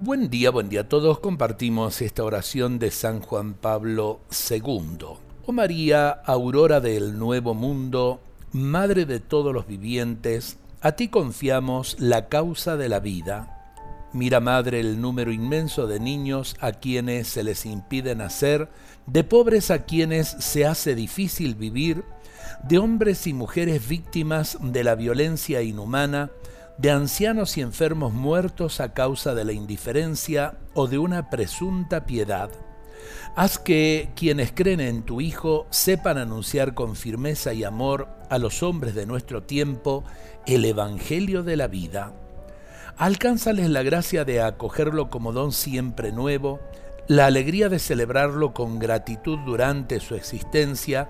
Buen día, buen día a todos. Compartimos esta oración de San Juan Pablo II. Oh María, aurora del nuevo mundo, Madre de todos los vivientes, a ti confiamos la causa de la vida. Mira, Madre, el número inmenso de niños a quienes se les impide nacer, de pobres a quienes se hace difícil vivir, de hombres y mujeres víctimas de la violencia inhumana, de ancianos y enfermos muertos a causa de la indiferencia o de una presunta piedad. Haz que quienes creen en tu Hijo sepan anunciar con firmeza y amor a los hombres de nuestro tiempo el Evangelio de la vida. Alcánzales la gracia de acogerlo como don siempre nuevo, la alegría de celebrarlo con gratitud durante su existencia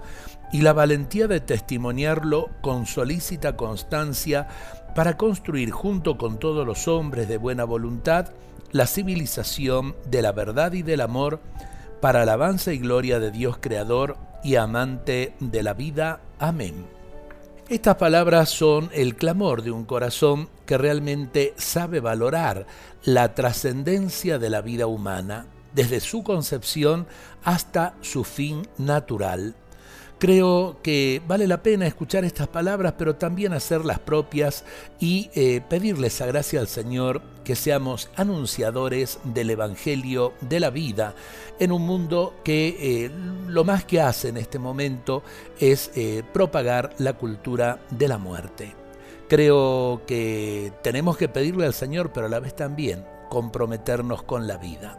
y la valentía de testimoniarlo con solícita constancia para construir junto con todos los hombres de buena voluntad la civilización de la verdad y del amor para alabanza y gloria de Dios Creador y amante de la vida. Amén. Estas palabras son el clamor de un corazón que realmente sabe valorar la trascendencia de la vida humana, desde su concepción hasta su fin natural Creo que vale la pena escuchar estas palabras, pero también hacerlas propias y eh, pedirle esa gracia al Señor que seamos anunciadores del Evangelio de la vida en un mundo que eh, lo más que hace en este momento es eh, propagar la cultura de la muerte. Creo que tenemos que pedirle al Señor, pero a la vez también comprometernos con la vida.